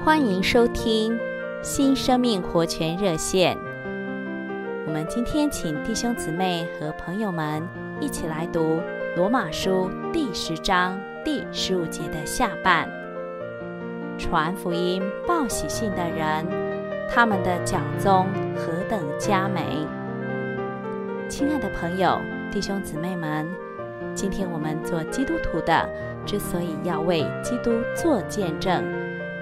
欢迎收听新生命活泉热线。我们今天请弟兄姊妹和朋友们一起来读罗马书第十章第十五节的下半。传福音报喜信的人，他们的脚踪何等佳美！亲爱的朋友、弟兄姊妹们，今天我们做基督徒的，之所以要为基督做见证。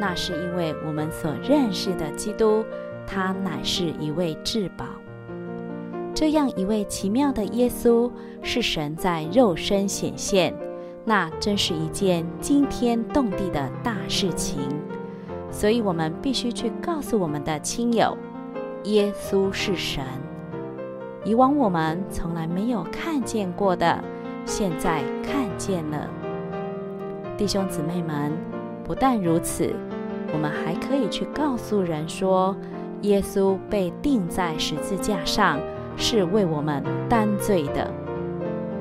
那是因为我们所认识的基督，他乃是一位至宝。这样一位奇妙的耶稣，是神在肉身显现，那真是一件惊天动地的大事情。所以，我们必须去告诉我们的亲友，耶稣是神。以往我们从来没有看见过的，现在看见了。弟兄姊妹们，不但如此。我们还可以去告诉人说，耶稣被钉在十字架上，是为我们担罪的。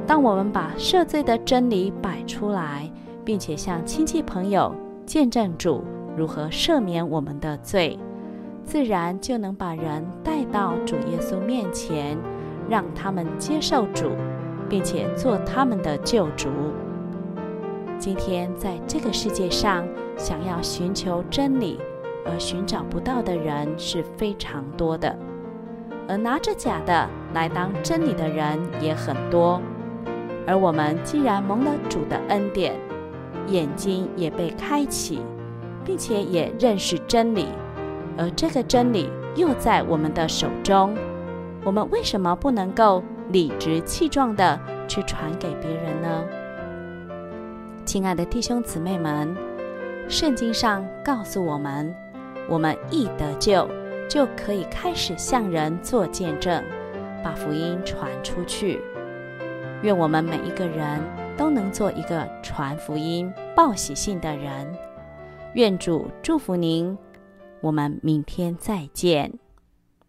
当我们把赦罪的真理摆出来，并且向亲戚朋友见证主如何赦免我们的罪，自然就能把人带到主耶稣面前，让他们接受主，并且做他们的救主。今天在这个世界上，想要寻求真理而寻找不到的人是非常多的，而拿着假的来当真理的人也很多。而我们既然蒙了主的恩典，眼睛也被开启，并且也认识真理，而这个真理又在我们的手中，我们为什么不能够理直气壮地去传给别人呢？亲爱的弟兄姊妹们，圣经上告诉我们，我们一得救，就可以开始向人做见证，把福音传出去。愿我们每一个人都能做一个传福音、报喜信的人。愿主祝福您，我们明天再见。